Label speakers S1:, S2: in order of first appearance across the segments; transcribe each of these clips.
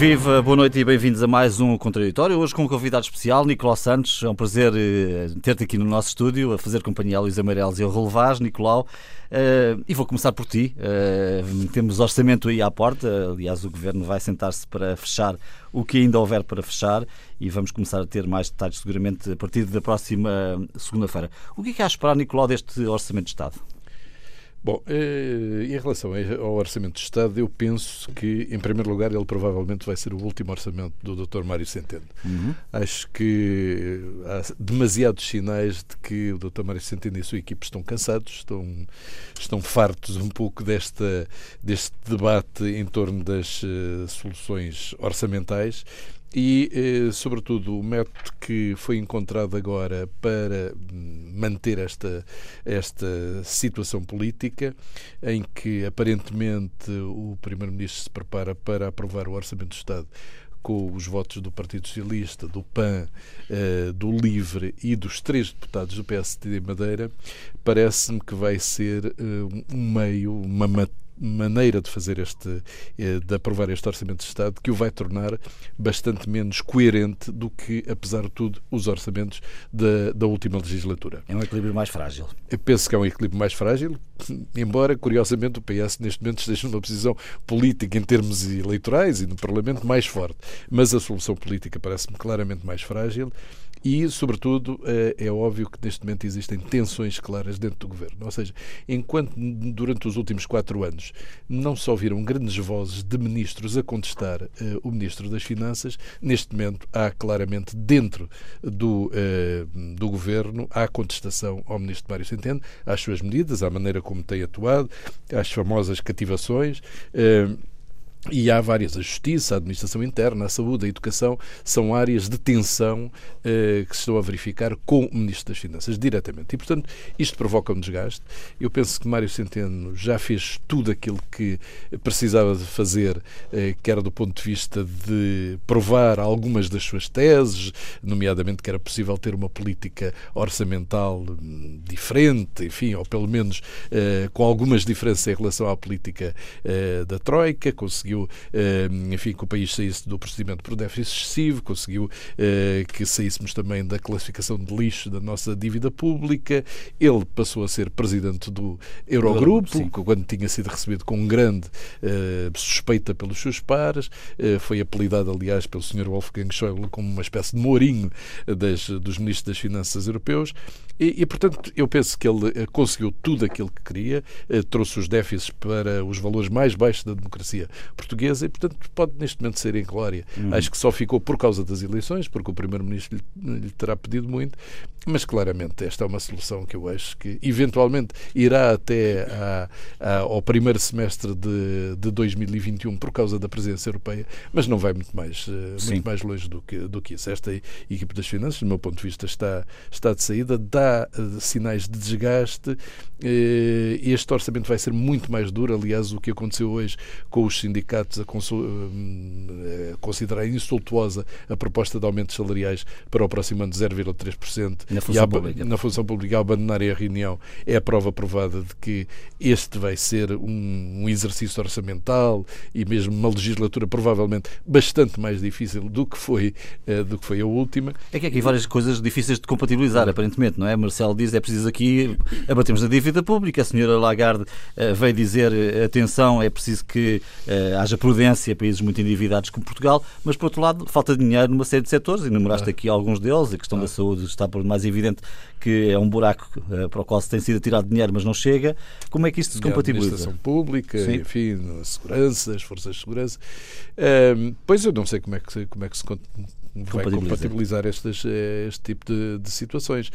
S1: Viva, boa noite e bem-vindos a mais um Contraditório. Hoje com um convidado especial, Nicolau Santos. É um prazer eh, ter-te aqui no nosso estúdio a fazer companhia a Luís Amarelos e ao Relevaz, Nicolau. Uh, e vou começar por ti. Uh, temos orçamento aí à porta. Aliás, o Governo vai sentar-se para fechar o que ainda houver para fechar e vamos começar a ter mais detalhes seguramente a partir da próxima segunda-feira. O que é que há a esperar, Nicolau, deste Orçamento de Estado?
S2: Bom, eh, em relação ao Orçamento de Estado, eu penso que, em primeiro lugar, ele provavelmente vai ser o último orçamento do Dr. Mário Centeno. Uhum. Acho que há demasiados sinais de que o Dr. Mário Centeno e a sua equipe estão cansados, estão, estão fartos um pouco desta, deste debate em torno das uh, soluções orçamentais e, eh, sobretudo, o método que foi encontrado agora para manter esta, esta situação política, em que aparentemente o Primeiro-Ministro se prepara para aprovar o Orçamento do Estado com os votos do Partido Socialista, do PAN, eh, do LIVRE e dos três deputados do PSD de Madeira, parece-me que vai ser eh, um meio, uma maneira de fazer este, eh, de aprovar este Orçamento de Estado que o vai tornar bastante menos coerente do que, apesar de tudo, os orçamentos da, da última legislatura.
S1: É um equilíbrio mais frágil.
S2: Eu penso que é um equilíbrio mais frágil, embora, curiosamente, o PS neste momento esteja numa posição política em termos eleitorais e no Parlamento mais forte. Mas a solução política parece-me claramente mais frágil e, sobretudo, eh, é óbvio que neste momento existem tensões claras dentro do governo. Ou seja, enquanto durante os últimos quatro anos não se ouviram grandes vozes de ministros a contestar uh, o ministro das Finanças, neste momento há claramente dentro do, uh, do governo há contestação ao ministro Mário Centeno, às suas medidas, à maneira como tem atuado, às famosas cativações. Uh, e há várias. A justiça, a administração interna, a saúde, a educação são áreas de tensão eh, que se estão a verificar com o Ministro das Finanças diretamente. E, portanto, isto provoca um desgaste. Eu penso que Mário Centeno já fez tudo aquilo que precisava de fazer, eh, que era do ponto de vista de provar algumas das suas teses, nomeadamente que era possível ter uma política orçamental hum, diferente, enfim, ou pelo menos eh, com algumas diferenças em relação à política da Troika, conseguiu conseguiu, eh, enfim, que o país saísse do procedimento por déficit excessivo, conseguiu eh, que saíssemos também da classificação de lixo da nossa dívida pública. Ele passou a ser presidente do Eurogrupo, quando tinha sido recebido com grande eh, suspeita pelos seus pares. Foi apelidado, aliás, pelo Sr. Wolfgang Schäuble como uma espécie de Mourinho das, dos ministros das Finanças europeus. E, e, portanto, eu penso que ele conseguiu tudo aquilo que queria, trouxe os déficits para os valores mais baixos da democracia portuguesa e, portanto, pode neste momento ser em glória. Uhum. Acho que só ficou por causa das eleições, porque o Primeiro-Ministro lhe, lhe, terá pedido muito, mas claramente esta é uma solução que eu acho que eventualmente irá até ao primeiro semestre de, de 2021 por causa da presença europeia, mas não vai muito mais, eh, muito mais longe do que, do que isso. Esta equipe das finanças, do meu ponto de vista, está, está de saída, dá uh, sinais de desgaste. Uh, este orçamento vai ser muito mais duro. Aliás, o que aconteceu hoje com os sindicatos a, uh, a considerar insultuosa a proposta de aumentos salariais para o próximo ano de 0,3%
S1: na função, pública.
S2: na função pública ao abandonarem a reunião é a prova provada de que este vai ser um, um exercício orçamental e mesmo uma legislatura provavelmente bastante mais difícil do que foi, uh, do que foi a última.
S1: É que há aqui várias coisas difíceis de compatibilizar, aparentemente, não é? Marcelo diz é preciso aqui abatemos na dívida pública, a senhora Lagarde uh, veio dizer uh, atenção, é preciso que haja prudência a países muito endividados como Portugal, mas por outro lado falta dinheiro numa série de setores, enumeraste ah. aqui alguns deles, a questão ah. da saúde está por mais evidente que é um buraco uh, para o qual se tem sido tirado dinheiro, mas não chega. Como é que isto se compatibiliza? A
S2: administração pública, Sim. enfim, a segurança, as forças de segurança. Pois eu não sei como é que, como é que se vai compatibilizar estes, eh, este tipo de, de situações.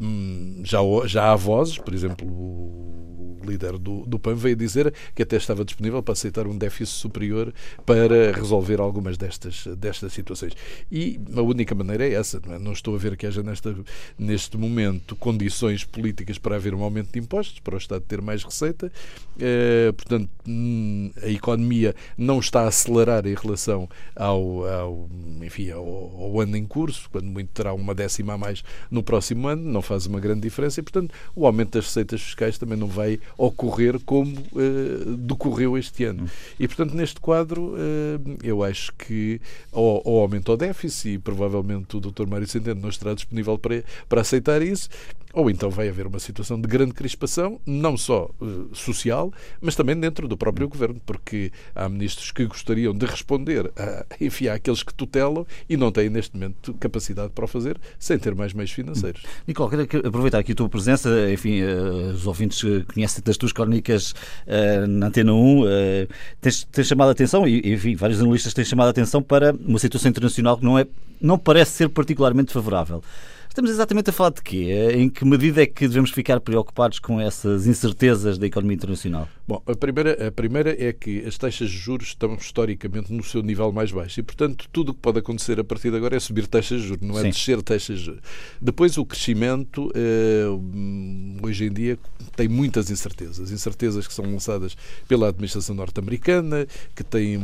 S2: Hum, já, já há vozes, por exemplo, o líder do, do PAN veio dizer que até estava disponível para aceitar um déficit superior para resolver algumas destas, destas situações. E a única maneira é essa. Não, é? não estou a ver que haja nesta, neste momento condições políticas para haver um aumento de impostos, para o Estado ter mais receita. Eh, portanto, hum, a economia não está a acelerar em relação ao, ao enfim, ao ao, ano em curso, quando muito terá uma décima a mais no próximo ano, não faz uma grande diferença e, portanto, o aumento das receitas fiscais também não vai ocorrer como uh, decorreu este ano. E, portanto, neste quadro, uh, eu acho que ou, ou aumenta o déficit e provavelmente o Dr. Mário Centeno não estará disponível para, para aceitar isso, ou então vai haver uma situação de grande crispação, não só uh, social, mas também dentro do próprio governo, porque há ministros que gostariam de responder a, enfim, àqueles que tutelam e não têm neste momento capacidade para o fazer sem ter mais meios financeiros.
S1: Nicole, quero aproveitar aqui a tua presença, enfim, uh, os ouvintes conhecem das tuas crónicas uh, na Antena 1, tens, tens chamado a atenção, e enfim, vários analistas têm chamado a atenção para uma situação internacional que não, é, não parece ser particularmente favorável. Estamos exatamente a falar de quê? Em que medida é que devemos ficar preocupados com essas incertezas da economia internacional?
S2: Bom, a primeira, a primeira é que as taxas de juros estão historicamente no seu nível mais baixo e, portanto, tudo o que pode acontecer a partir de agora é subir taxas de juros, não é Sim. descer taxas de juros. Depois, o crescimento, eh, hoje em dia, tem muitas incertezas. Incertezas que são lançadas pela administração norte-americana, que tem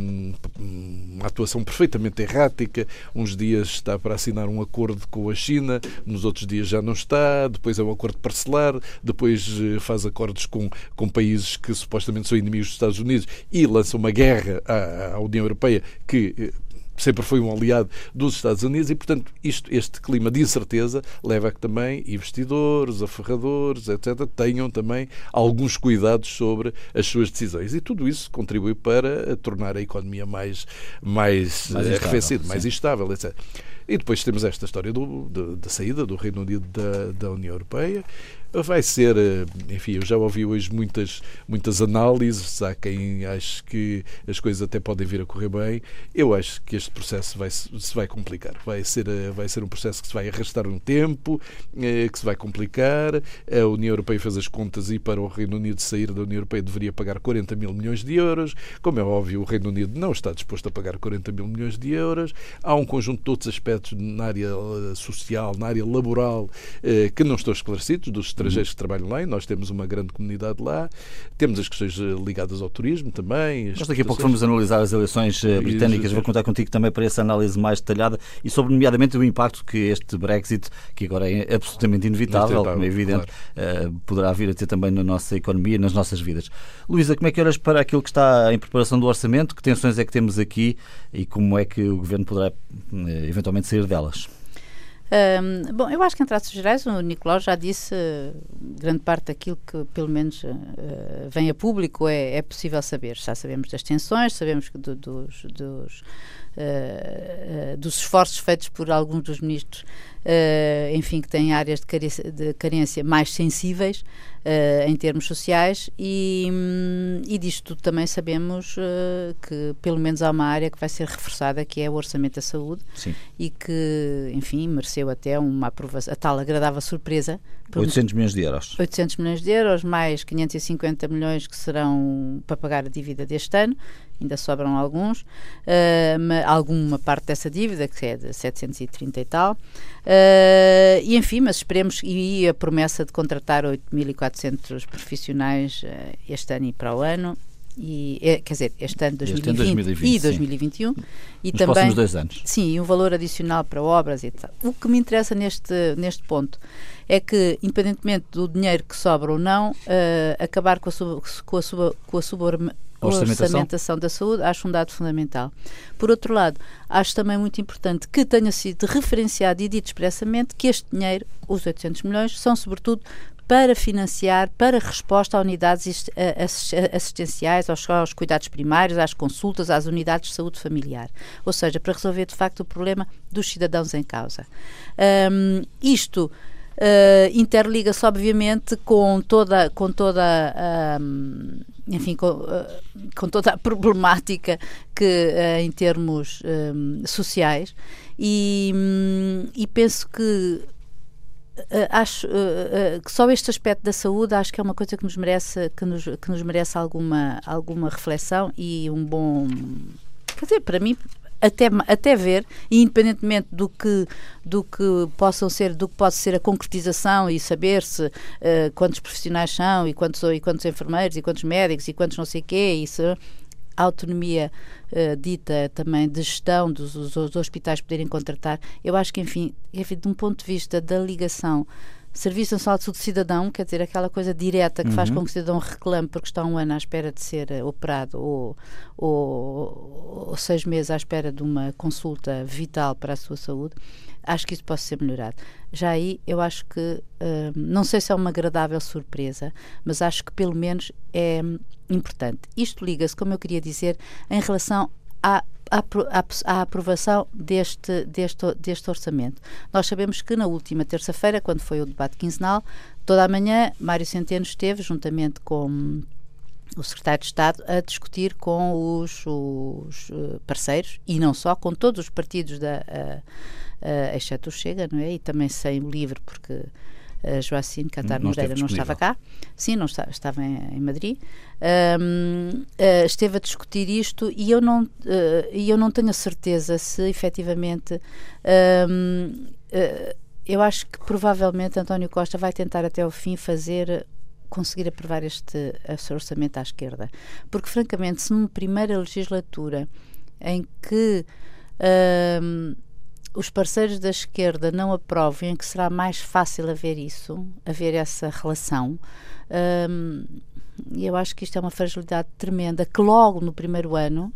S2: uma atuação perfeitamente errática. Uns dias está para assinar um acordo com a China, nos outros dias já não está, depois é um acordo parcelar, depois eh, faz acordos com, com países que supostamente são inimigos dos Estados Unidos e lança uma guerra à, à União Europeia que eh, sempre foi um aliado dos Estados Unidos e, portanto, isto, este clima de incerteza leva a que também investidores, aferradores, etc., tenham também alguns cuidados sobre as suas decisões. E tudo isso contribui para tornar a economia mais, mais, mais arrefecida, mais instável, etc. E depois temos esta história do, da saída do Reino Unido da, da União Europeia vai ser, eh, enfim, eu já ouvi hoje muitas, muitas análises, há quem ache que as coisas até podem vir a correr bem. Eu acho que este processo vai, se vai complicar. Vai ser, eh, vai ser um processo que se vai arrastar um tempo, eh, que se vai complicar. A União Europeia fez as contas e para o Reino Unido sair da União Europeia deveria pagar 40 mil milhões de euros. Como é óbvio, o Reino Unido não está disposto a pagar 40 mil milhões de euros. Há um conjunto de outros aspectos na área social, na área laboral, que não estão esclarecidos, dos estrangeiros que trabalham lá e nós temos uma grande comunidade lá. Temos as questões eh, ligadas ao turismo também.
S1: Nós daqui a pouco vamos analisar as eleições eh, britânicas. Vou contar contigo também para essa análise mais detalhada e sobre, nomeadamente, o impacto que este Brexit, que agora é absolutamente inevitável, como é evidente, claro. Eh, poderá vir a ter também na nossa economia e nas nossas vidas. Luísa, como é que olhas para aquilo que está em preparação do orçamento? Que tensões é que temos aqui e como é que o Governo poderá eventualmente sair delas?
S3: Um, bom, eu acho que em traços gerais o Nicolau já disse uh, grande parte daquilo que pelo menos uh, vem a público é, é possível saber. Já sabemos das tensões, sabemos do, dos, dos Uh, uh, dos esforços feitos por alguns dos ministros, enfim, que têm áreas de carência, de carência mais sensíveis em termos sociais, e, um, e disto tudo também sabemos que pelo menos há uma área que vai ser reforçada, que é o orçamento da saúde,
S1: Sim.
S3: e que, enfim, mereceu até uma aprovação, a tal agradável surpresa.
S1: 800 milhões de euros.
S3: 800 milhões de euros, mais 550 milhões que serão para pagar a dívida deste ano ainda sobram alguns, uh, alguma parte dessa dívida, que é de 730 e tal. Uh, e enfim, mas esperemos, e a promessa de contratar 8.400 profissionais uh, este ano e para o ano. E, é, quer dizer, este ano 2020, este 2020 e 2021 sim.
S1: e Nos também dois anos.
S3: sim, um valor adicional para obras e tal. O que me interessa neste neste ponto é que, independentemente do dinheiro que sobra ou não, uh, acabar com a, sub, com a, sub, com a orçamentação. orçamentação da saúde, acho um dado fundamental. Por outro lado, acho também muito importante que tenha sido referenciado e dito expressamente que este dinheiro, os 800 milhões, são sobretudo para financiar, para resposta a unidades assistenciais, aos, aos, cuidados primários, às consultas, às unidades de saúde familiar. Ou seja, para resolver de facto o problema dos cidadãos em causa. Um, isto Uh, interliga-se obviamente com toda com toda um, enfim com, uh, com, toda a problemática que uh, em termos um, sociais e, um, e, penso que acho que só este aspecto da saúde acho que é uma coisa que nos merece que nos, que nos merece alguma alguma reflexão e um bom quer dizer para mim até, até ver, independentemente do que, do que possam ser, do que possa ser a concretização e saber-se uh, quantos profissionais são e quantos, e quantos enfermeiros e quantos médicos e quantos não sei quê, isso autonomia uh, dita também de gestão dos, dos, hospitais poderem contratar, eu acho que, enfim, enfim, de um ponto de vista da ligação Serviço Nacional de Saúde Cidadão, quer dizer, aquela coisa direta que uhum. faz com que o cidadão reclame porque está um ano à espera de ser uh, operado ou, ou, ou, seis meses à espera de uma consulta vital para a sua saúde, acho que isso pode ser melhorado. Já aí, eu acho que, uh, não sei se é uma agradável surpresa, mas acho que pelo menos é importante. Isto liga-se, como eu queria dizer, em relação à à, aprovação deste, deste, deste orçamento. Nós sabemos que na última terça-feira, quando foi o debate quinzenal, toda a manhã Mário Centeno esteve, juntamente com o secretário de Estado, a discutir com os, os eh, parceiros, e não só, com todos os partidos, da, uh, uh, exceto o Chega, não é? E também sem o LIVRE, porque uh, Joacine Catar não Moreira não estava cá, sim, não está, estava em, em Madrid, um, uh, esteve a discutir isto e eu não, uh, eu não tenho a certeza se efetivamente. Um, eu acho que provavelmente António Costa vai tentar até o fim fazer conseguir aprovar este, orçamento à esquerda. Porque, francamente, se numa primeira legislatura em que os parceiros da esquerda não aprovem, que será mais fácil haver isso, haver essa relação. Um, eu acho que isto é uma fragilidade tremenda que logo no primeiro ano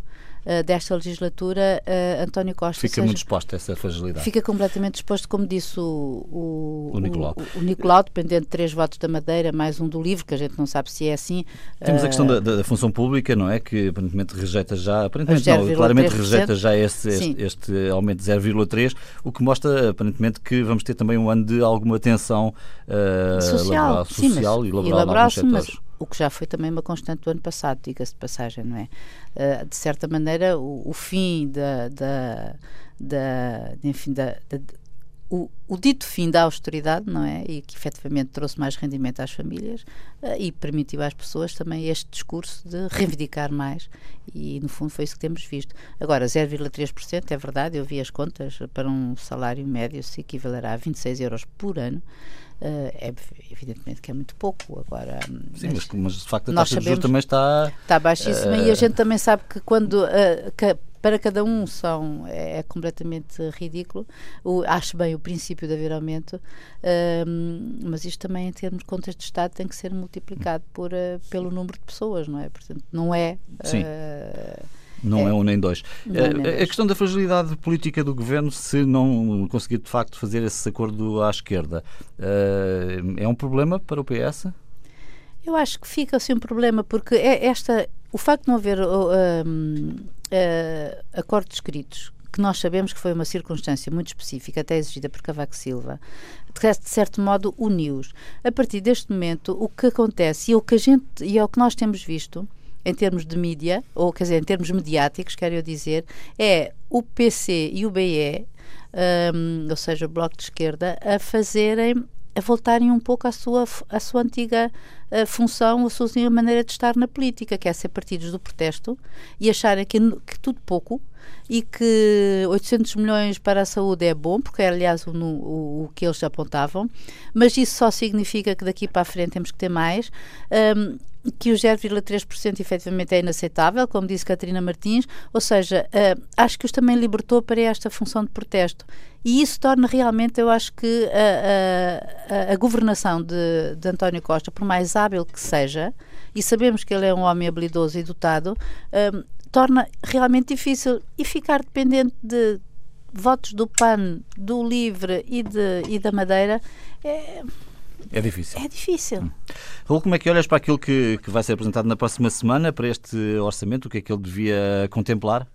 S3: uh, desta legislatura, uh, António Costa.
S1: Fica seja, muito exposto a essa fragilidade.
S3: Fica completamente exposto, como disse o,
S1: o, o Nicolau.
S3: O, o, Nicolau, dependendo de três votos da Madeira, mais um do livro, que a gente não sabe se é assim.
S1: Temos a questão da, da, função pública, não é? Que aparentemente rejeita já, aparentemente não, claramente rejeita já este, este, este aumento de 0,3, o que mostra aparentemente que vamos ter também um ano de alguma tensão social, laboral, social sim, e laboral, e laboral mas
S3: o que já foi também uma constante do ano passado, diga-se de passagem, não é? Uh, de certa maneira, o, o fim da, da, da enfim, da, da o, o, dito fim da austeridade, não é? E que efetivamente trouxe mais rendimento às famílias uh, e permitiu às pessoas também este discurso de reivindicar mais e no fundo foi isso que temos visto. Agora, 0,3% é verdade, eu vi as contas, para um salário médio se equivalerá a 26 euros por ano. Uh, é evidentemente que é muito pouco agora
S1: sim mas, mas de facto a taxa de juros também está
S3: está baixíssima uh, e a gente também sabe que quando uh, que para cada um são é, é completamente ridículo. O, acho bem o princípio de haver aumento mas isto também em termos de contas de Estado tem que ser multiplicado por, pelo número de pessoas não é? Portanto não é
S1: sim não é, é um nem dois. É, nem a questão da fragilidade política do governo, se não conseguir de facto fazer esse acordo à esquerda, eh, é um problema para o PS?
S3: Eu acho que fica assim um problema, porque é esta, o facto de não haver uh, acordos escritos, que nós sabemos que foi uma circunstância muito específica, até exigida por Cavaco Silva, de certo modo uniu-os. A partir deste momento, o que acontece e o que a gente e é o que nós temos visto em termos de mídia, ou quer dizer, em termos mediáticos, quero eu dizer, é o PC e o BE, um, ou seja, o Bloco de Esquerda, a fazerem a voltarem um pouco à sua, à sua antiga uh, função, a sua antiga maneira de estar na política, que é ser partidos do protesto e acharem que, que tudo pouco e que 800 milhões para a saúde é bom, porque é aliás o, o, o, que eles apontavam, mas isso só significa que daqui para a frente temos que ter mais. Um, que o 0,3% efetivamente é inaceitável, como disse Catarina Martins, ou seja, uh, acho que os também libertou para esta função de protesto. E isso torna realmente, eu acho que a, a, a governação de, de, António Costa, por mais hábil que seja, e sabemos que ele é um homem habilidoso e dotado, torna realmente difícil. E ficar dependente de votos do PAN, do LIVRE e, de, e da Madeira é
S1: é difícil.
S3: É difícil. Hum.
S1: Raul, como é que olhas para aquilo que, que vai ser apresentado na próxima semana, para este orçamento? O que é que ele devia contemplar?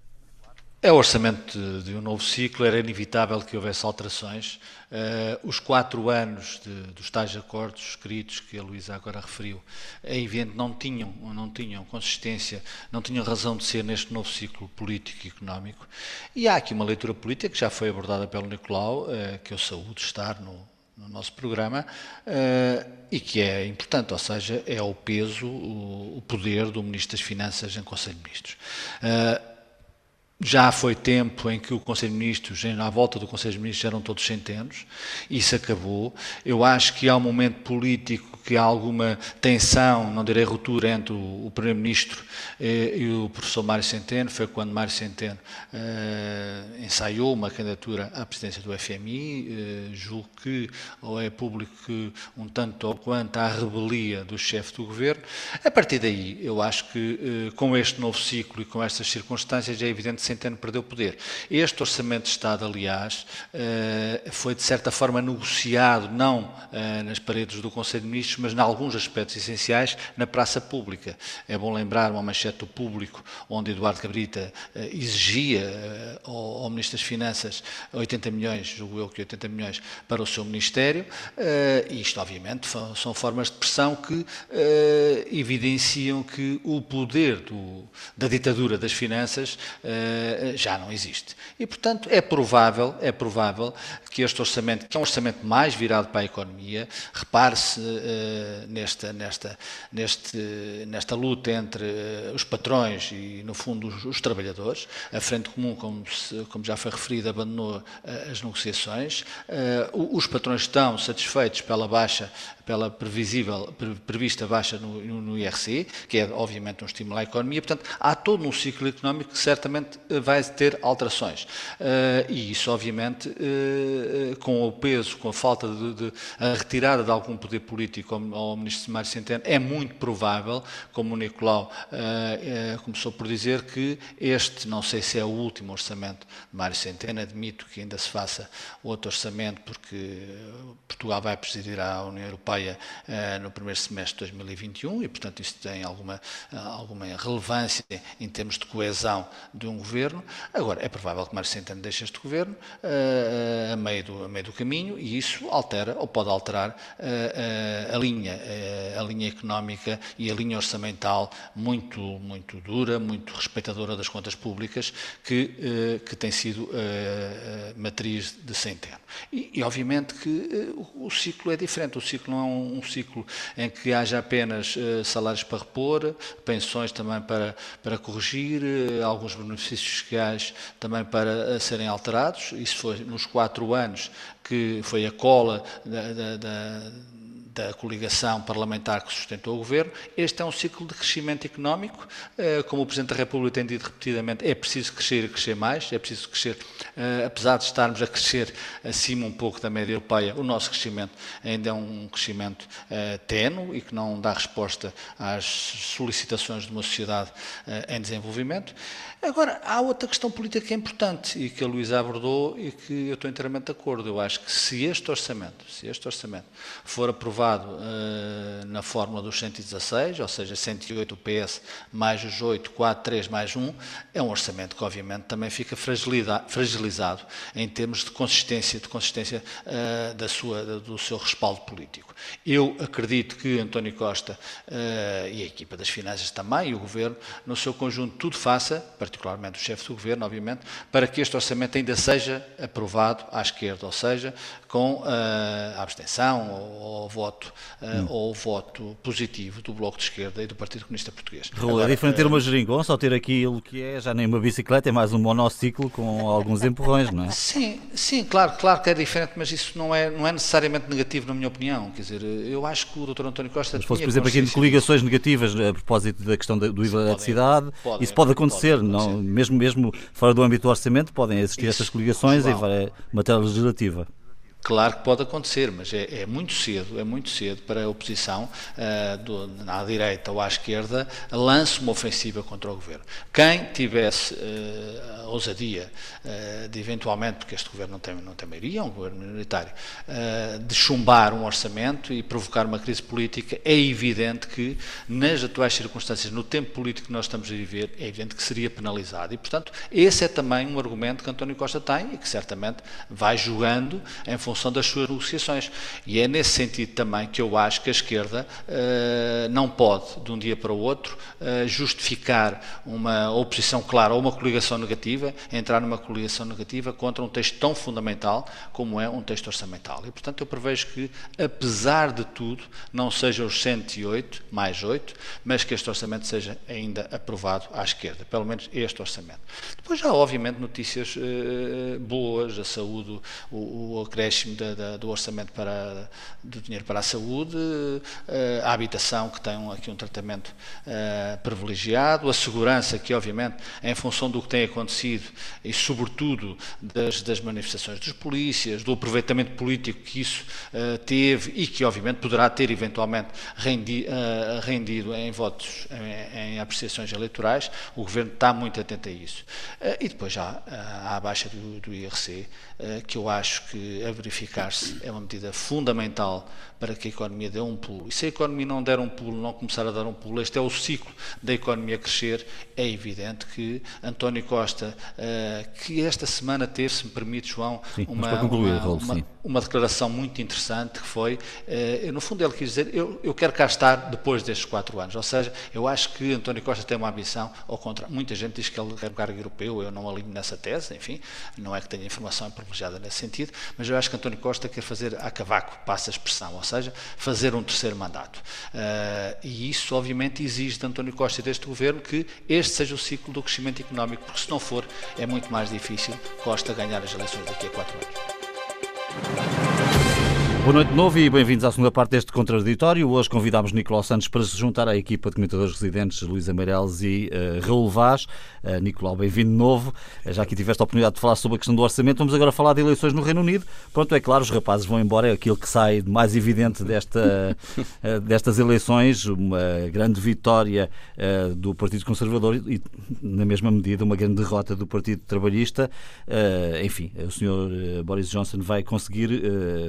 S4: É o orçamento de, de um novo ciclo, era inevitável que houvesse alterações. Uh, os quatro anos de, dos tais acordos escritos que a Luísa agora referiu, é evidente, não tinham, não tinham consistência, não tinham razão de ser neste novo ciclo político e económico. E há aqui uma leitura política que já foi abordada pelo Nicolau, uh, que eu saúdo estar no, no nosso programa uh, e que é importante, ou seja, é o peso, o, o, poder do Ministro das Finanças em Conselho de Ministros. Já foi tempo em que o Conselho de Ministros, à volta do Conselho de Ministros, eram todos centenos, isso acabou. Eu acho que há um momento político que há alguma tensão, não direi ruptura, entre o, Primeiro-Ministro eh, e o professor Mário Centeno. Foi quando Mário Centeno eh, ensaiou uma candidatura à presidência do FMI. Eh, julgo que, ou é público que, um tanto ou quanto, há rebelia do chefe do governo. A partir daí, eu acho que com este novo ciclo e com estas circunstâncias, é evidente Centeno perdeu poder. Este Orçamento de Estado, aliás, eh, foi de certa forma negociado, não eh, nas paredes do Conselho de Ministros, mas em alguns aspectos essenciais na praça pública. É bom lembrar uma manchete do público, onde Eduardo Cabrita eh, exigia ao, Ministro das Finanças 80 milhões, julgo eu que 80 milhões, para o seu Ministério. Isto, obviamente, são formas de pressão que evidenciam que o poder do, da ditadura das finanças já não existe. E, portanto, é provável, é provável que este orçamento, que é um orçamento mais virado para a economia, repare-se uh, nesta, nesta, neste, nesta luta entre uh, os patrões e, no fundo, os, os trabalhadores. A Frente Comum, como, se, como já foi referido, abandonou uh, as negociações. os patrões estão satisfeitos pela baixa pela previsível, prevista baixa no, no, IRC, que é obviamente um estímulo à economia. Portanto, há todo um ciclo económico que certamente vai ter alterações. E isso, obviamente, com o peso, com a falta de, de, a retirada de algum poder político ao, ao ministro Mário Centeno, é muito provável, como o Nicolau uh, começou por dizer, que este, não sei se é o último orçamento de Mário Centeno, admito que ainda se faça outro orçamento, porque Portugal vai presidir a União Europeia no primeiro semestre de 2021 e, portanto, isso tem alguma, alguma relevância em termos de coesão de um governo. Agora, é provável que Mário Centeno deixe este governo uh, a, meio do, a meio do caminho e isso altera ou pode alterar uh, a linha, a linha económica e a linha orçamental muito, muito dura, muito respeitadora das contas públicas que, que tem sido matriz de Centeno. E, e obviamente que o, o, ciclo é diferente. O ciclo não é um, um ciclo em que haja apenas salários para repor, pensões também para, para corrigir, alguns benefícios fiscais também para serem alterados. Isso foi nos quatro anos que foi a cola da, da, da da coligação parlamentar que sustentou o governo. Este é um ciclo de crescimento económico. Eh, como o Presidente da República tem dito repetidamente, é preciso crescer e crescer mais, é preciso crescer, eh, apesar de estarmos a crescer acima um pouco da média europeia, o nosso crescimento ainda é um crescimento eh, tenue e que não dá resposta às solicitações de uma sociedade em desenvolvimento. Agora, há outra questão política que é importante e que a Luísa abordou e que eu estou inteiramente de acordo. Eu acho que se este orçamento, se este orçamento for aprovado uh, na fórmula dos 116, ou seja, 108 PS mais os 8, 4, 3 mais 1, é um orçamento que obviamente também fica fragilizado em termos de consistência, de consistência uh, da sua, do seu respaldo político. Eu acredito que António Costa uh, e a equipa das finanças também, e o Governo, no seu conjunto, tudo faça, particularmente o chefe do Governo, obviamente, para que este orçamento ainda seja aprovado à esquerda, ou seja, com a abstenção ou, o voto, uh, hum. ou voto positivo do Bloco de Esquerda e do Partido Comunista Português.
S1: Raul, é diferente ter uma geringonça ou ter aquilo que é já nem uma bicicleta, é mais um monociclo com alguns empurrões, não é?
S4: Sim, sim, claro, claro que é diferente, mas isso não é, não é necessariamente negativo na minha opinião. Quer dizer, eu acho que o Dr. António Costa.
S1: Mas fosse, por exemplo, aqui de coligações negativas a propósito da questão do IVA da eletricidade, isso pode acontecer, não, mesmo, mesmo fora do âmbito do orçamento, podem existir essas coligações João, em matéria legislativa.
S4: Claro que pode acontecer, mas é, é, muito cedo, é muito cedo para a oposição, uh, do, à direita ou à esquerda, lance uma ofensiva contra o governo. Quem tivesse uh, a ousadia uh, de eventualmente, porque este governo não tem, não tem maioria, é um governo minoritário, de chumbar um orçamento e provocar uma crise política, é evidente que, nas atuais circunstâncias, no tempo político que nós estamos a viver, é evidente que seria penalizado. E, portanto, esse é também um argumento que António Costa tem e que certamente vai jogando em função função das suas negociações. E é nesse sentido também que eu acho que a esquerda uh, não pode, de um dia para o outro, uh, justificar uma oposição clara ou uma coligação negativa, entrar numa coligação negativa contra um texto tão fundamental como é um texto orçamental. E, portanto, eu prevejo que, apesar de tudo, não sejam os 108 mais 8, mas que este orçamento seja ainda aprovado à esquerda, pelo menos este orçamento. Depois já, obviamente, notícias uh, boas, a saúde, o, o acréscimo acréscimo da, da, do orçamento para, do dinheiro para a saúde, uh, a habitação, que tem aqui um tratamento uh, privilegiado, a segurança, que obviamente, em função do que tem acontecido e, sobretudo, das, das manifestações dos polícias, do aproveitamento político que isso uh, teve e que, obviamente, poderá ter eventualmente rendi, rendido em votos, em, em, apreciações eleitorais, o Governo está muito atento a isso. e depois já há a baixa do, do IRC, que eu acho que a verificar-se é uma medida fundamental para que a economia dê um pulo. E se a economia não der um pulo, não começar a dar um pulo, este é o ciclo da economia crescer, é evidente que António Costa, uh, que esta semana teve, se me permite, João,
S1: sim,
S4: uma,
S1: concluir,
S4: uma, uma, uma, declaração muito interessante que foi, uh, no fundo ele quis dizer, eu, eu quero cá estar depois destes quatro anos, ou seja, eu acho que António Costa tem uma ambição, ao contrário, muita gente diz que ele é um cargo europeu, eu não alinho nessa tese, enfim, não é que tenha informação privilegiada nesse sentido, mas eu acho que António Costa quer fazer a cavaco, passa a expressão, ou seja, fazer um terceiro mandato. Uh, e isso, obviamente, exige de António Costa e deste governo que este seja o ciclo do crescimento económico, porque se não for, é muito mais difícil Costa ganhar as eleições daqui a quatro anos.
S1: Boa noite de novo e bem-vindos à segunda parte deste contraditório. Hoje convidámos Nicolau Santos para se juntar à equipa de comentadores residentes Luísa Meireles e uh, Raul Vaz. Uh, Nicolau, bem-vindo de novo. Uh, já que tiveste a oportunidade de falar sobre a questão do orçamento, vamos agora falar de eleições no Reino Unido. Pronto, é claro, os rapazes vão embora, é aquilo que sai mais evidente desta, uh, destas eleições, uma grande vitória do Partido Conservador e, na mesma medida, uma grande derrota do Partido Trabalhista. enfim, o Sr. Boris Johnson vai conseguir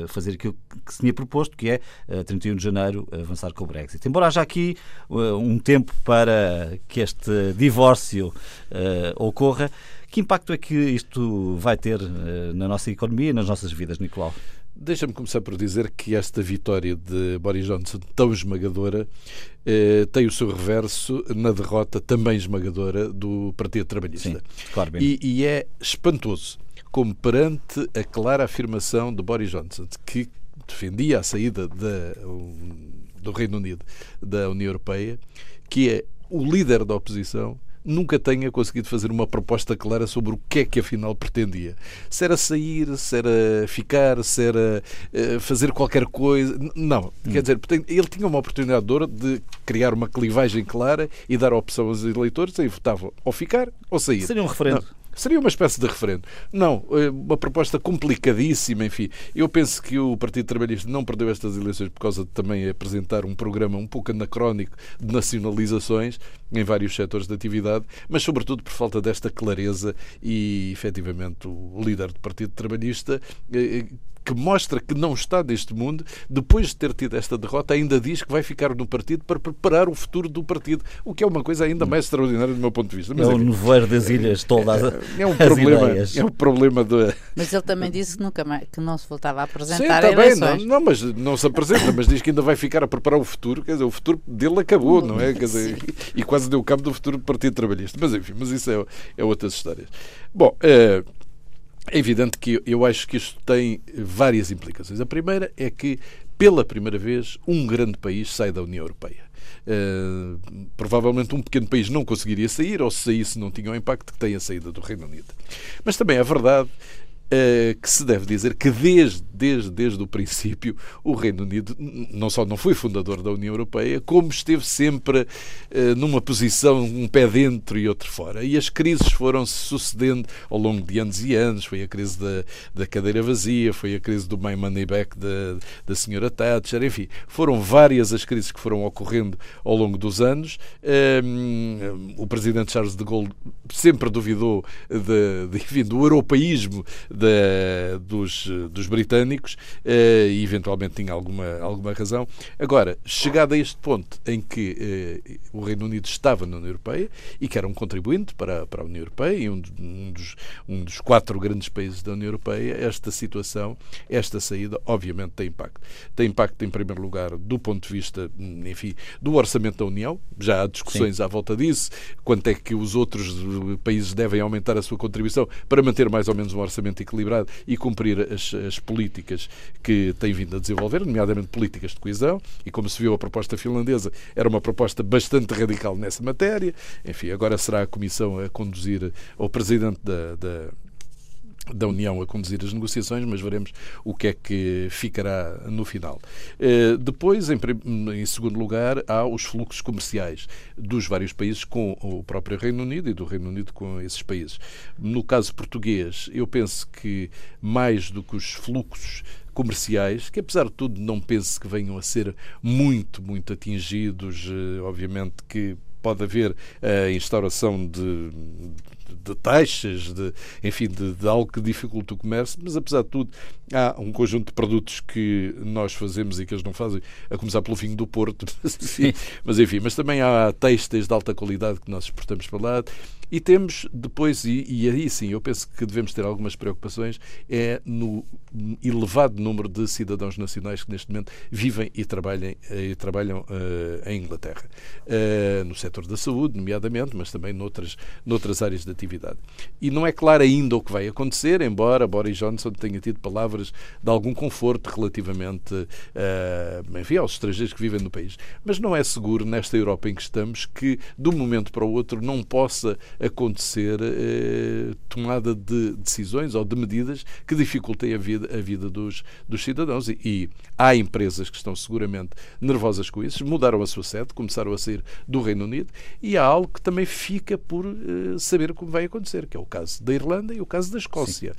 S1: fazer aquilo que se tinha proposto, que é, a eh, 31 de janeiro, avançar com o Brexit. Embora haja aqui eh, um tempo para que este divórcio uh, ocorra, que impacto é que isto vai ter na nossa economia e nas nossas vidas, Nicolau?
S2: Deixa-me começar por dizer que esta vitória de Boris Johnson, tão esmagadora, eh, tem o seu reverso na derrota também esmagadora do Partido Trabalhista. Sim,
S1: claro,
S2: e, e é espantoso como perante a clara afirmação de Boris Johnson que defendia a saída da, do Reino Unido da União Europeia, que é o líder da oposição nunca tenha conseguido fazer uma proposta clara sobre o que é que afinal pretendia. Se era sair, se era ficar, se era uh, fazer qualquer coisa. Não. Hum. Quer dizer, ele tinha uma oportunidade de, de criar uma clivagem clara e dar a opção aos eleitores e votavam ou ficar ou sair.
S1: Seria um referendo.
S2: Não. Seria uma espécie de referendo. Não, eh, uma proposta complicadíssima, enfim. Eu penso que o Partido Trabalhista não perdeu estas eleições por causa de também apresentar um programa um pouco anacrónico de nacionalizações em vários setores de atividade, mas sobretudo por falta desta clareza e, efetivamente, o líder do Partido Trabalhista eh, que mostra que não está neste mundo, depois de ter tido esta derrota, ainda diz que vai ficar no partido para preparar o futuro do partido, o que é uma coisa ainda mais extraordinária do meu ponto de vista.
S1: Mas, é o nevoeiro das ilhas todas
S2: é, é um problema, ideias. É um problema do...
S3: Mas ele também disse que nunca mais, que não se voltava a apresentar Sim, bem,
S2: não, não, mas não se apresenta, mas diz que ainda vai ficar a preparar o futuro, quer dizer, o futuro dele acabou, não é? Quer dizer, e quase deu cabo do futuro do Partido Trabalhista. Mas enfim, mas isso é, é outras histórias. Bom, uh, é evidente que eu acho que isto tem várias implicações. A primeira é que, pela primeira vez, um grande país sai da União Europeia. Uh, provavelmente um pequeno país não conseguiria sair, ou se saísse não tinha o impacto que tem a saída do Reino Unido. Mas também é verdade uh, que se deve dizer que desde desde, desde o princípio, o Reino Unido não só não foi fundador da União Europeia, como esteve sempre uh, numa posição, um pé dentro e outro fora. E as crises foram-se sucedendo ao longo de anos e anos. Foi a crise da, da cadeira vazia, foi a crise do My Money Back da, da senhora Thatcher, enfim, foram várias as crises que foram ocorrendo ao longo dos anos. Um, o presidente Charles de Gaulle sempre duvidou de, de, enfim, do europeísmo de, dos, dos britânicos eh, e eventualmente tinha alguma, alguma razão. Agora, chegado a este ponto em que eh, o Reino Unido estava na União Europeia e que era um contribuinte para, para a União Europeia e um, um, dos, um dos quatro grandes países da União Europeia, esta situação, esta saída, obviamente tem impacto. Tem impacto, em primeiro lugar, do ponto de vista, enfim, do orçamento da União. Já há discussões Sim. à volta disso. Quanto é que os outros países devem aumentar a sua contribuição para manter mais ou menos um orçamento equilibrado e cumprir as, as políticas que tem vindo a desenvolver, nomeadamente políticas de coesão, e como se viu a proposta finlandesa, era uma proposta bastante radical nessa matéria. Enfim, agora será a Comissão a conduzir, ou o Presidente da, da da União a conduzir as negociações, mas veremos o que é que ficará no final. Eh, depois, em, segundo lugar, há os fluxos comerciais dos vários países com o próprio Reino Unido e do Reino Unido com esses países. No caso português, eu penso que mais do que os fluxos comerciais, que apesar de tudo não penso que venham a ser muito, muito atingidos, eh, obviamente que pode haver a instauração de de taxas, de, enfim, de, de, algo que dificulta o comércio, mas apesar de tudo há um conjunto de produtos que nós fazemos e que eles não fazem, a começar pelo vinho do Porto, mas enfim, mas também há têxteis de alta qualidade que nós exportamos para lá e temos depois, e, e, aí sim, eu penso que devemos ter algumas preocupações, é no elevado número de cidadãos nacionais que neste momento vivem e trabalham, eh, e trabalham uh, em Inglaterra. Uh, no setor da saúde, nomeadamente, mas também noutras, noutras áreas de atividade. E não é claro ainda o que vai acontecer, embora Boris Johnson tenha tido palavras de algum conforto relativamente uh, enfim, aos estrangeiros que vivem no país. Mas não é seguro, nesta Europa em que estamos, que de um momento para o outro não possa acontecer eh, tomada de decisões ou de medidas que dificultem a vida, a vida dos, dos cidadãos. E, e, há empresas que estão seguramente nervosas com isso, mudaram a sua sede, começaram a sair do Reino Unido, e há algo que também fica por eh, saber como vai acontecer, que é o caso da Irlanda e o caso da Escócia.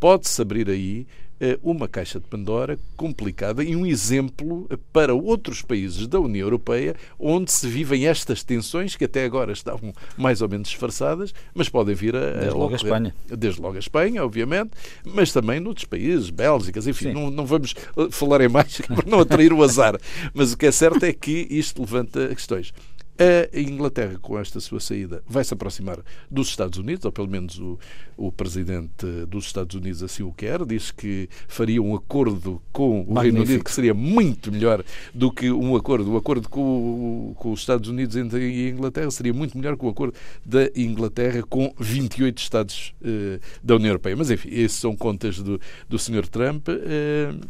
S2: Pode-se abrir aí eh, uma caixa de Pandora complicada e um exemplo para outros países da União Europeia onde se vivem estas tensões que até agora estavam mais ou menos disfarçadas, mas podem vir a.
S1: Desde logo a Espanha.
S2: Desde logo a Espanha, obviamente, mas também noutros países, Bélgicas, enfim, não, não, vamos eh, falar em mais para não atrair o azar. Mas o que é certo é que isto levanta questões. A Inglaterra, com esta sua saída, vai se aproximar dos Estados Unidos, ou pelo menos o, o presidente dos Estados Unidos assim o quer. Diz que faria um acordo com o Magnífico. Reino Unido que seria muito melhor do que um acordo. O acordo com, com os Estados Unidos e a Inglaterra seria muito melhor que o acordo da Inglaterra com 28 Estados uh, da União Europeia. Mas enfim, essas são contas do, do Sr. Trump. Uh,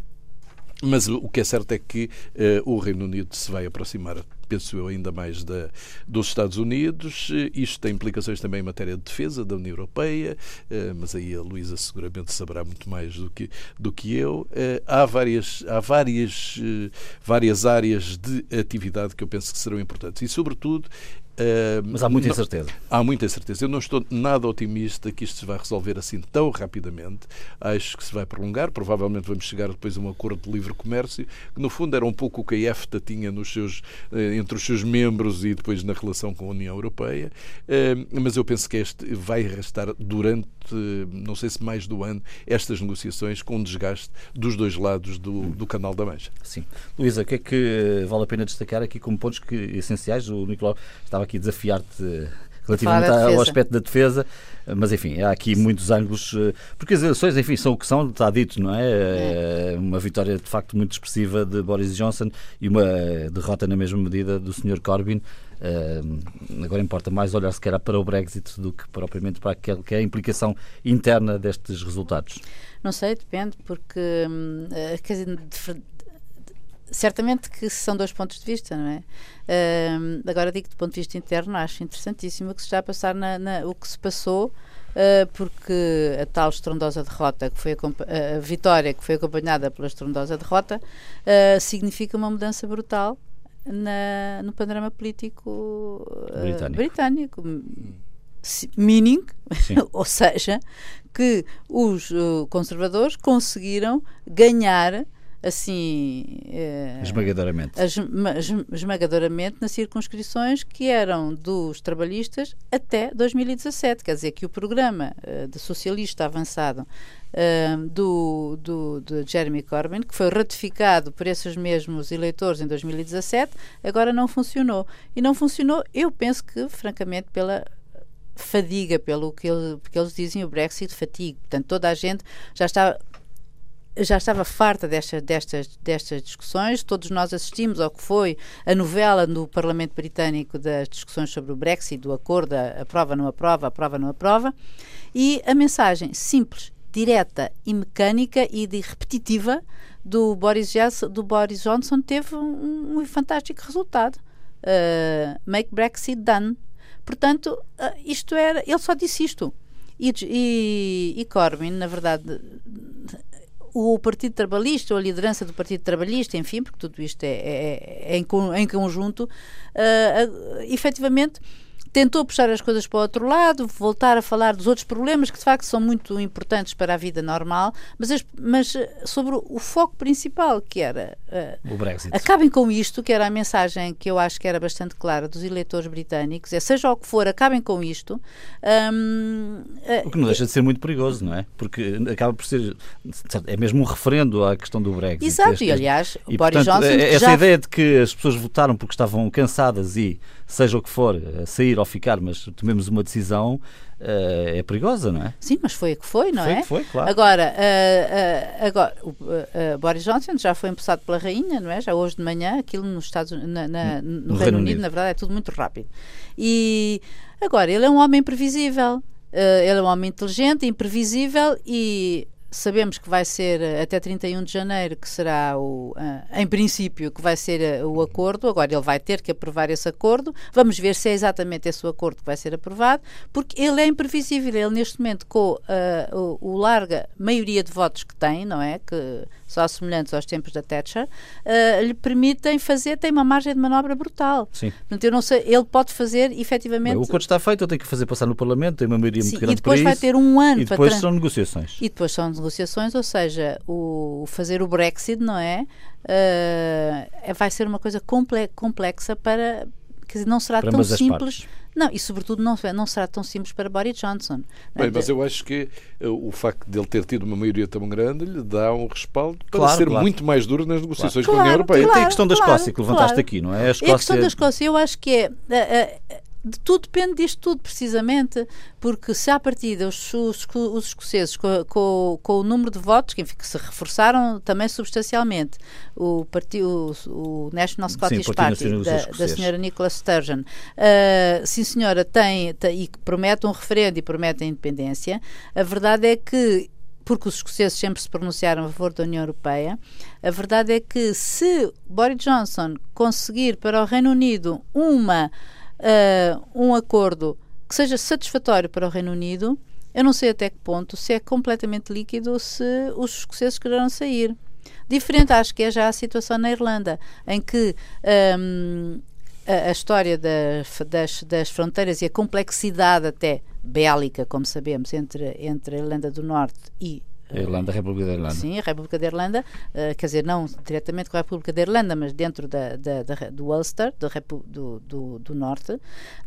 S2: mas o que é certo é que uh, o Reino Unido se vai aproximar, penso eu, ainda mais da, dos Estados Unidos. Isto tem implicações também em matéria de defesa da União Europeia, uh, mas aí a Luísa seguramente saberá muito mais do que, do que eu. Uh, há várias, há várias, várias áreas de atividade que eu penso que serão importantes e, sobretudo,
S1: Uh, Mas há muita não, incerteza.
S2: Há muita incerteza. Eu não estou nada otimista que isto se vai resolver assim tão rapidamente. Acho que se vai prolongar. Provavelmente vamos chegar depois a um acordo de livre comércio, que no fundo era um pouco o que a EFTA tinha nos seus, eh, entre os seus membros e depois na relação com a União Europeia. Uh, mas eu penso que este vai arrastar durante, não sei se mais do ano, estas negociações com um desgaste dos dois lados do, do Canal da Mancha.
S1: Sim. Luísa, o que é que vale a pena destacar aqui como pontos que, essenciais? O Nicolau estava aqui desafiar-te relativamente ao aspecto da defesa, mas enfim, há aqui muitos ângulos, eh, porque as eleições, enfim, são o que são, está dito, não é? é? Uma vitória de facto muito expressiva de Boris Johnson e uma derrota na mesma medida do Sr. Corbyn. Agora importa mais olhar se calhar para o Brexit do que propriamente para aquilo que é a implicação interna destes resultados.
S3: Não sei, depende, porque hum, eh, dizer, certamente que são dois pontos de vista, não é? Uh, agora digo do ponto de vista interno, acho interessantíssimo o que se está a passar na, na o que se passou. Uh, porque a tal estrondosa derrota, que foi a, a, vitória que foi acompanhada pela estrondosa derrota, uh, significa uma mudança brutal na, no panorama político
S1: uh, britânico.
S3: britânico. Meaning, ou seja, que os conservadores conseguiram ganhar assim
S1: eh, esmagadoramente.
S3: esmagadoramente nas circunscrições que eram dos trabalhistas até 2017. Quer dizer que o programa eh, de socialista avançado eh, do, do, de Jeremy Corbyn, que foi ratificado por esses mesmos eleitores em 2017, agora não funcionou. E não funcionou, eu penso que, francamente, pela fadiga, pelo que, ele, que eles dizem, o Brexit fatiga. Portanto, toda a gente já está já estava farta destas, destas, destas discussões. Todos nós assistimos ao que foi a novela no Parlamento Britânico das discussões sobre o Brexit, do acordo, a, aprova, não aprova, aprova, não aprova. E a mensagem simples, direta e mecânica e de repetitiva do Boris, do Boris Johnson teve um, um fantástico resultado. Uh, make Brexit done. Portanto, uh, isto era. Ele só disse isto. E, e, e Corbyn, na verdade, o Partido Trabalhista, ou a liderança do Partido Trabalhista, enfim, porque tudo isto é, é, é em, em, conjunto, uh, uh, efetivamente tentou puxar as coisas para o outro lado, voltar a falar dos outros problemas que de facto são muito importantes para a vida normal, mas, mas eh, sobre o foco principal que era
S1: uh, o Brexit.
S3: Acabem com isto, que era a mensagem que eu acho que era bastante clara dos eleitores britânicos, é seja o que for, acabem com isto. Um,
S1: uh, o que não deixa de ser muito perigoso, não é? Porque acaba por ser é mesmo um referendo à questão do Brexit.
S3: Exato, este, e aliás, e, Boris portanto, Johnson
S1: essa
S3: já...
S1: ideia de que as pessoas votaram porque estavam cansadas e seja o que for, sair ou ficar, mas tomemos uma decisão, uh, é perigosa, não é?
S3: Sim, mas foi a que foi, não
S1: foi
S3: é?
S1: Que foi, claro.
S3: Agora, uh, uh, agora o Boris Johnson já foi empossado pela rainha, não é? Já hoje de manhã, aquilo nos Estados, na, na, no, no, Reino, Reino Unido, Unido, na verdade, é tudo muito rápido. E agora, ele é um homem previsível. ele é um homem inteligente, imprevisível e sabemos que vai ser eh, até 31 de janeiro, que será o, uh, em princípio, que vai ser uh, o acordo. Agora ele vai ter que aprovar esse acordo. Vamos ver se é exatamente esse o acordo que vai ser aprovado, porque ele é imprevisível. Ele, neste momento, com uh, o, o, larga maioria de votos que tem, não é? Que só semelhantes aos tempos da Thatcher, uh, lhe permitem fazer, tem uma margem de manobra brutal.
S1: Sim.
S3: Portanto, eu não sei, ele pode fazer efetivamente.
S1: Bem, o acordo está feito, eu tenho que fazer passar no Parlamento, tem uma maioria
S3: Sim,
S1: muito grande
S3: e depois
S1: vai
S3: ter um ano
S1: e depois são negociações.
S3: E depois são negociações, ou seja, o fazer o Brexit, não é? Uh, vai ser uma coisa complexa para. Quer dizer, não será
S1: para
S3: tão simples.
S1: Partes
S3: não, e sobretudo não, não será tão simples para Boris Johnson.
S2: Bem, mas eu acho que eh, o facto de ele ter tido uma maioria tão grande lhe dá um respaldo para
S1: claro,
S2: ser
S1: claro.
S2: muito mais duro nas negociações
S3: claro.
S2: com a União Europeia.
S3: Claro,
S1: Tem a questão da Escócia que levantaste aqui, não é? A,
S3: Escócia... a questão da Escócia, eu acho que é. Uh, uh, de tudo depende disto tudo, precisamente, porque se à partida os, os, os escoceses, com, com, com, o número de votos, que, enfim, que se reforçaram também substancialmente, o, partido, o, o National Scottish
S1: sim,
S3: Party da, da senhora Nicola Sturgeon, uh, sim senhora, tem, tem, e promete um referendo e promete a independência, a verdade é que porque os escoceses sempre se pronunciaram a favor da União Europeia. A verdade é que se Boris Johnson conseguir para o Reino Unido uma uh, um acordo que seja satisfatório para o Reino Unido, eu não sei até que ponto se é completamente líquido se os escoceses quererão sair. Diferente, acho que é já a situação na Irlanda, em que um, a, a, história da, das, das fronteiras e a complexidade até bélica, como sabemos, entre, entre a Irlanda do Norte e
S1: Irlanda, a República da Irlanda.
S3: Sim, a República da Irlanda, uh, quer dizer, não diretamente com a República da Irlanda, mas dentro da, da, da do Ulster, do, do, do, do, Norte,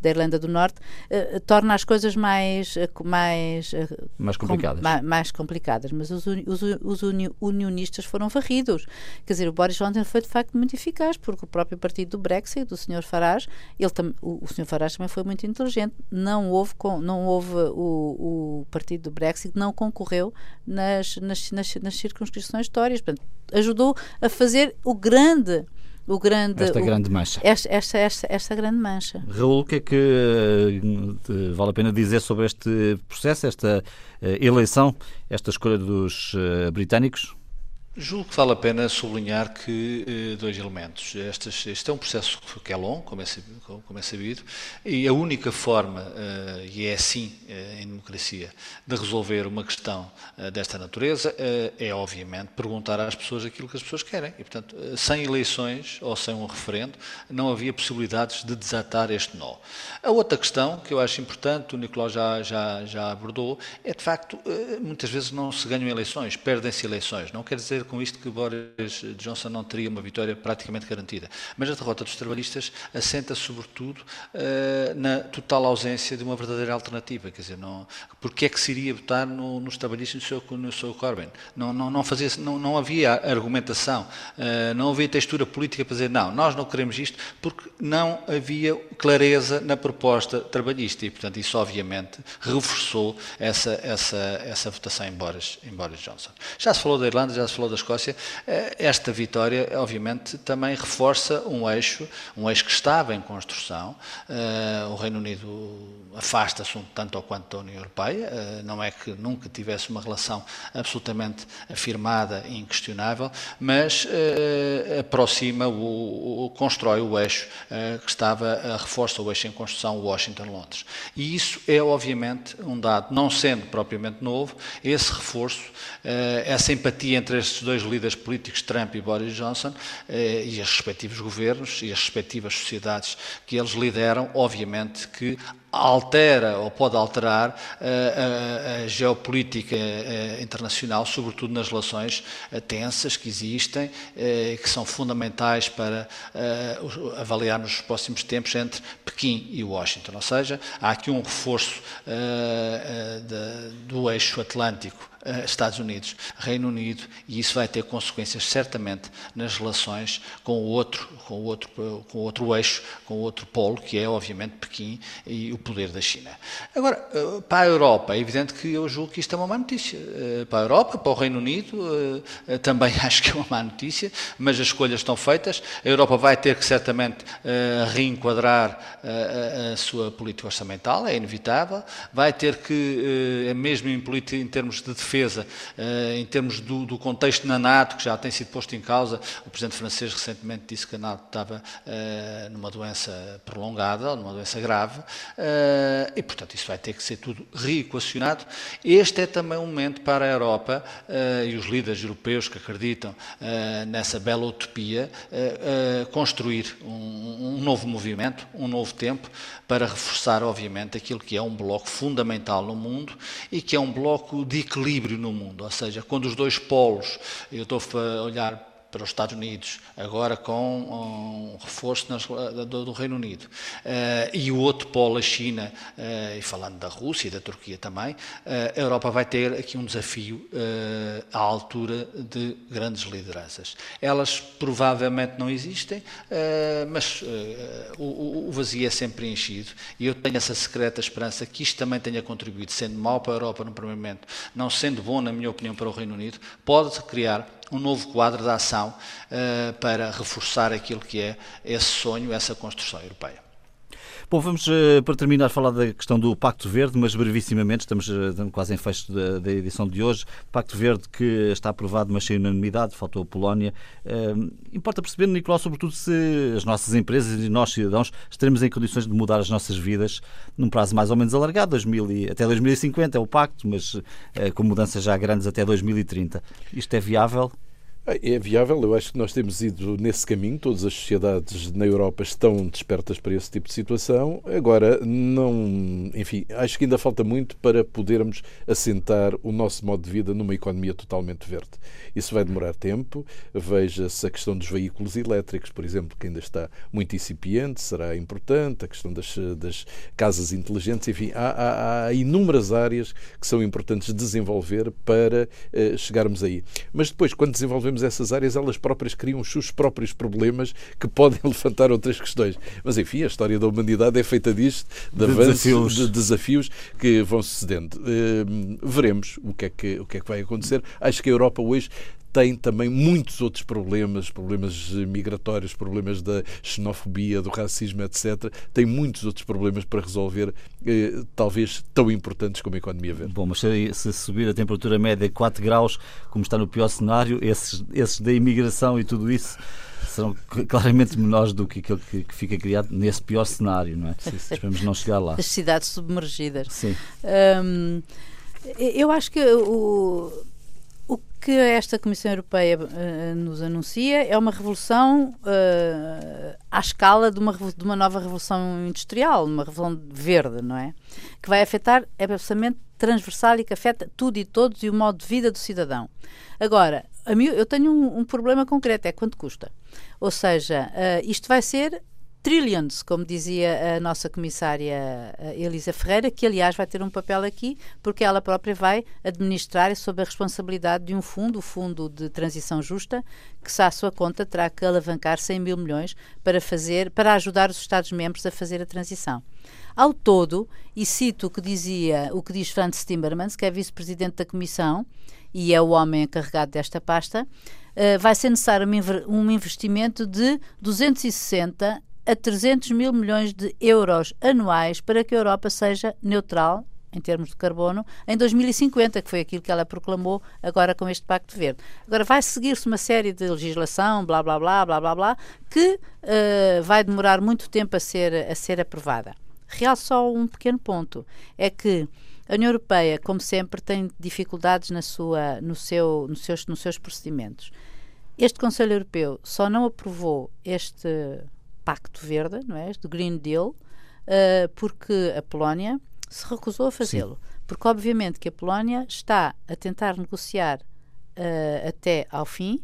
S3: da Irlanda do Norte, uh, torna as coisas mais uh, mais,
S1: mais complicadas.
S3: Com, mais, mais, complicadas. Mas os, os, os unionistas foram varridos. Quer dizer, o Boris Johnson foi de facto muito eficaz, porque o próprio partido do Brexit, do Sr. Farage, ele tam, o, o Sr. Farage também foi muito inteligente. Não houve, com, não houve o, o partido do Brexit, não concorreu na nas, nas, nas, nas circunscrições histórias. Portanto, ajudou a fazer o grande o grande
S1: esta
S3: o,
S1: grande mancha.
S3: Esta, esta, esta, esta, grande mancha.
S1: Raul, o que é que uh, vale a pena dizer sobre este processo esta uh, eleição esta escolha dos uh, britânicos
S4: Julgo que vale a pena sublinhar que eh, dois elementos. Estes, este é um processo que é longo, como é sabido, como é sabido e a única forma, eh, e é assim eh, em democracia, de resolver uma questão desta natureza é, obviamente, perguntar às pessoas aquilo que as pessoas querem. E, portanto, sem eleições ou sem um referendo, não havia possibilidades de desatar este nó. A outra questão, que eu acho importante, o Nicolau já, já, já abordou, é, de facto, muitas vezes não se ganham eleições, perdem-se eleições. Não quer dizer com isto que Boris Johnson não teria uma vitória praticamente garantida. Mas a derrota dos trabalhistas assenta sobretudo uh, na total ausência de uma verdadeira alternativa. Quer dizer, não, porque é que se iria votar no, nos trabalhistas no seu, no seu Corbyn? Não, não, não, fazia, não, não havia argumentação, uh, não havia textura política para dizer não, nós não queremos isto, porque não havia clareza na proposta trabalhista e, portanto, isso obviamente reforçou essa, essa, essa votação em Boris, em Boris Johnson. Já se falou da Irlanda, já se falou da Escócia, esta vitória, obviamente, também reforça um eixo, um eixo que estava em construção. O Reino Unido afasta-se um tanto ou quanto da União Europeia, não é que nunca tivesse uma relação absolutamente afirmada e inquestionável, mas aproxima, o, constrói o eixo que estava, reforça o eixo em construção Washington-Londres. E isso é, obviamente, um dado, não sendo propriamente novo, esse reforço, eh, essa empatia entre estes dois líderes políticos, Trump e Boris Johnson, eh, e os respectivos governos e as respectivas sociedades que eles lideram, obviamente que altera ou pode alterar a, eh, a, a geopolítica internacional, sobretudo nas relações tensas que existem, que são fundamentais para avaliar nos próximos tempos entre Pequim e Washington. Ou seja, há aqui um reforço do eixo atlântico eh, Estados Unidos, Reino Unido, e isso vai ter consequências certamente nas relações com o outro, com o outro, com o outro eixo, com o outro polo, que é obviamente Pequim e o poder da China. Agora, eh, para a Europa, é evidente que eu julgo que isto é uma má notícia. Eh, para a Europa, para o Reino Unido, também acho que é uma má notícia, mas as escolhas estão feitas. A Europa vai ter que certamente reenquadrar a sua política orçamental, é inevitável. Vai ter que, mesmo em, em termos de defesa, eh, em termos do, do, contexto na NATO, que já tem sido posto em causa, o presidente francês recentemente disse que a NATO estava eh, numa doença prolongada, numa doença grave, eh, e portanto isso vai ter que ser tudo reequacionado. Este é também um momento para a Europa e os líderes europeus que acreditam nessa bela utopia construir um, um novo movimento, um novo tempo, para reforçar, obviamente, aquilo que é um bloco fundamental no mundo e que é um bloco de equilíbrio no mundo. Ou seja, quando os dois polos, eu estou a olhar para os Estados Unidos, agora com um reforço nas, do, do, Reino Unido, uh, e o outro polo, a China, uh, e falando da Rússia e da Turquia também, uh, a Europa vai ter aqui um desafio à altura de grandes lideranças. Elas provavelmente não existem, mas o, o vazio é sempre preenchido, e eu tenho essa secreta esperança que isto também tenha contribuído, sendo mau para a Europa no primeiro momento, não sendo bom, na minha opinião, para o Reino Unido, pode criar um novo quadro de ação uh, para reforçar aquilo que é esse sonho, essa construção europeia.
S1: Bom, vamos eh, para terminar falar da questão do Pacto Verde, mas brevissimamente, estamos eh, quase em fecho da, edição de hoje. Pacto Verde que está aprovado, mas sem unanimidade, faltou a Polónia. importa perceber, Nicolau, sobretudo se as nossas empresas e nós, cidadãos, estaremos em condições de mudar as nossas vidas num prazo mais ou menos alargado, 2000 e, até 2050 é o pacto, mas com mudanças já grandes até 2030. Isto é viável?
S2: É viável, eu acho que nós temos ido nesse caminho, todas as sociedades na Europa estão despertas para esse tipo de situação. Agora, não, enfim, acho que ainda falta muito para podermos assentar o nosso modo de vida numa economia totalmente verde. Isso vai demorar tempo. Veja-se a questão dos veículos elétricos, por exemplo, que ainda está muito incipiente, será importante, a questão das, das casas inteligentes, enfim, há, há, há, inúmeras áreas que são importantes desenvolver para uh, chegarmos aí. Mas depois, quando desenvolvemos essas áreas, elas próprias criam os seus próprios problemas que podem levantar outras questões. Mas enfim, a história da humanidade é feita disto, de, de avanços, desafios. de desafios que vão sucedendo. Uh, veremos o que, é que, o que é que vai acontecer. Acho que a Europa hoje tem também muitos outros problemas, problemas migratórios, problemas da xenofobia, do racismo, etc. Tem muitos outros problemas para resolver, eh, talvez tão importantes como a economia verde.
S1: Bom, mas se subir a temperatura média 4 graus, como está no pior cenário, esses, esses da imigração e tudo isso serão claramente menores do que aquilo que, que, fica criado nesse pior cenário, não é? Esperamos não chegar lá.
S3: As cidades submergidas.
S1: Sim.
S3: Hum, eu acho que o que esta Comissão Europeia uh, nos anuncia é uma revolução uh, à escala de uma, de uma nova revolução industrial, uma revolução verde, não é? Que vai afetar, é absolutamente transversal e que afeta tudo e todos e o modo de vida do cidadão. Agora, mim, eu tenho um, um, problema concreto, é quanto custa. Ou seja, uh, isto vai ser trillions, como dizia a nossa comissária Elisa Ferreira, que aliás vai ter um papel aqui, porque ela própria vai administrar sob a responsabilidade de um fundo, o Fundo de Transição Justa, que se à sua conta terá que alavancar 100 mil milhões para fazer, para ajudar os Estados-membros a fazer a transição. Ao todo, e cito o que dizia, o que diz Franz Timmermans, que é vice-presidente da Comissão, e é o homem encarregado desta pasta, uh, vai ser necessário um investimento de 260 a 300 mil milhões de euros anuais para que a Europa seja neutral em termos de carbono, em 2050, que foi aquilo que ela proclamou agora com este Pacto Verde. Agora vai seguir-se uma série de legislação, blá blá blá, blá blá blá, que uh, vai demorar muito tempo a ser, a ser aprovada. Real só um pequeno ponto, é que a União Europeia, como sempre, tem dificuldades na sua, no seu, nos, seus, nos seus procedimentos. Este Conselho Europeu só não aprovou este Pacto Verde, não é? Este Green Deal, uh, porque a Polónia se recusou a fazê-lo. Porque, obviamente, que a Polónia está a tentar negociar uh, até ao fim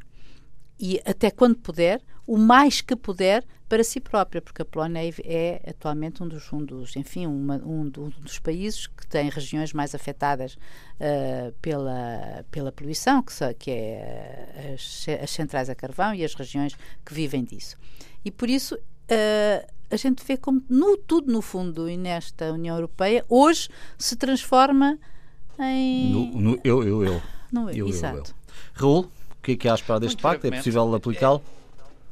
S3: e até quando puder, o mais que puder para si própria, porque a Polónia é, é atualmente um dos, um dos enfim, uma, um, um, dos países que tem regiões mais afetadas uh, pela, pela poluição, que, que é as, as, centrais a carvão e as regiões que vivem disso. E por isso uh, a gente vê como no, tudo no fundo e nesta União Europeia hoje se transforma em.
S1: No, no eu, eu, eu.
S3: No, eu,
S1: exato. Eu, eu. Raul, o que é que há para deste pacto? É possível aplicá-lo?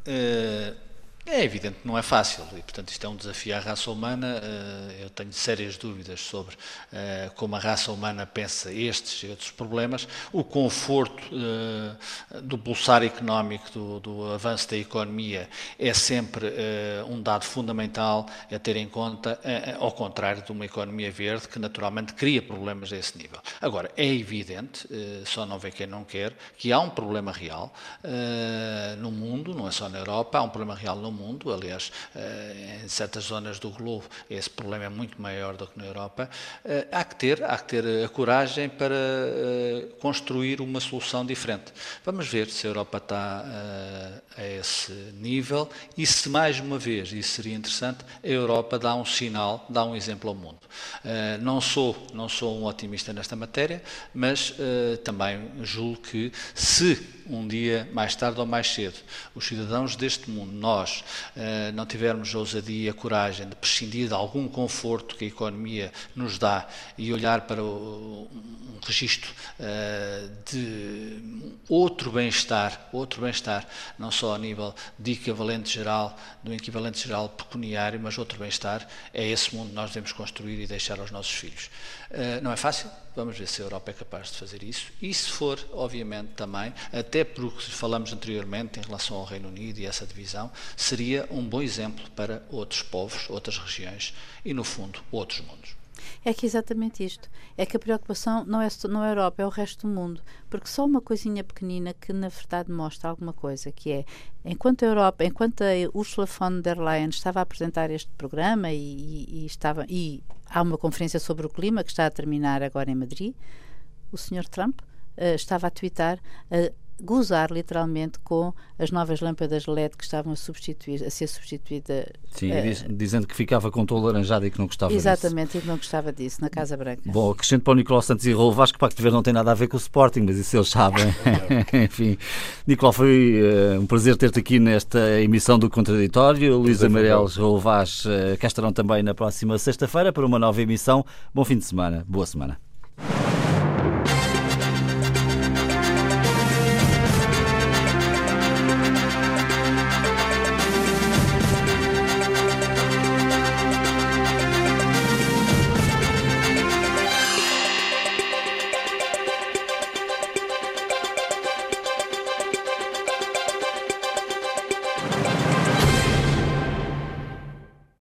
S4: É, é é evidente que não é fácil e, portanto, isto é um desafio à raça humana. Eh, eu tenho sérias dúvidas sobre eh, como a raça humana pensa estes e outros problemas. O conforto eh, do pulsar económico, do, do avanço da economia, é sempre um dado fundamental a ter em conta, ao contrário de uma economia verde, que naturalmente cria problemas a esse nível. Agora, é evidente, só não vê quem não quer, que há um problema real no mundo, não é só na Europa, há um problema real no mundo mundo, aliás, eh, em certas zonas do globo esse problema é muito maior do que na Europa, eh, há que ter, há que ter a coragem para eh, construir uma solução diferente. Vamos ver se a Europa está a esse nível e se mais uma vez, isso seria interessante, a Europa dá um sinal, dá um exemplo ao mundo. Não sou, não sou um otimista nesta matéria, mas também julgo que se um dia, mais tarde ou mais cedo, os cidadãos deste mundo, nós, eh, não tivermos a ousadia a coragem de prescindir de algum conforto que a economia nos dá e olhar para um registro uh, de outro bem-estar, outro bem-estar, não só a nível de equivalente geral, do equivalente geral pecuniário, mas outro bem-estar, é esse mundo que nós devemos construir e deixar aos nossos filhos. Uh, não é fácil, vamos ver se a Europa é capaz de fazer isso, e se for, obviamente, também, até porque falamos anteriormente em relação ao Reino Unido e essa divisão, seria um bom exemplo para outros povos, outras regiões e, no fundo, outros mundos.
S3: É que é exatamente isto. É que a preocupação não é, não a Europa, é o resto do mundo. Porque só uma coisinha pequenina que, na verdade, mostra alguma coisa, que é, enquanto a Europa, enquanto a Ursula von der Leyen estava a apresentar este programa e, e, e estava, e há uma conferência sobre o clima que está a terminar agora em Madrid, o Sr. Trump uh, estava a twittar uh, gozar literalmente com as novas lâmpadas LED que estavam a, substituir, a ser substituídas.
S1: Sim, uh, dizendo que ficava com tom laranjado e que não gostava
S3: exatamente,
S1: disso.
S3: e que não gostava disso, na Casa Branca.
S1: Bom, acrescento para o Nicolau Santos e Raul Vasco, Pacto Verde não tem nada a ver com o Sporting, mas isso eles sabem. Enfim, Nicolau, foi uh, um prazer ter-te aqui nesta emissão do Contraditório. Luís Amarelos, Raul Vaz, uh, cá estarão também na próxima sexta-feira para uma nova emissão. Bom fim de semana, boa semana.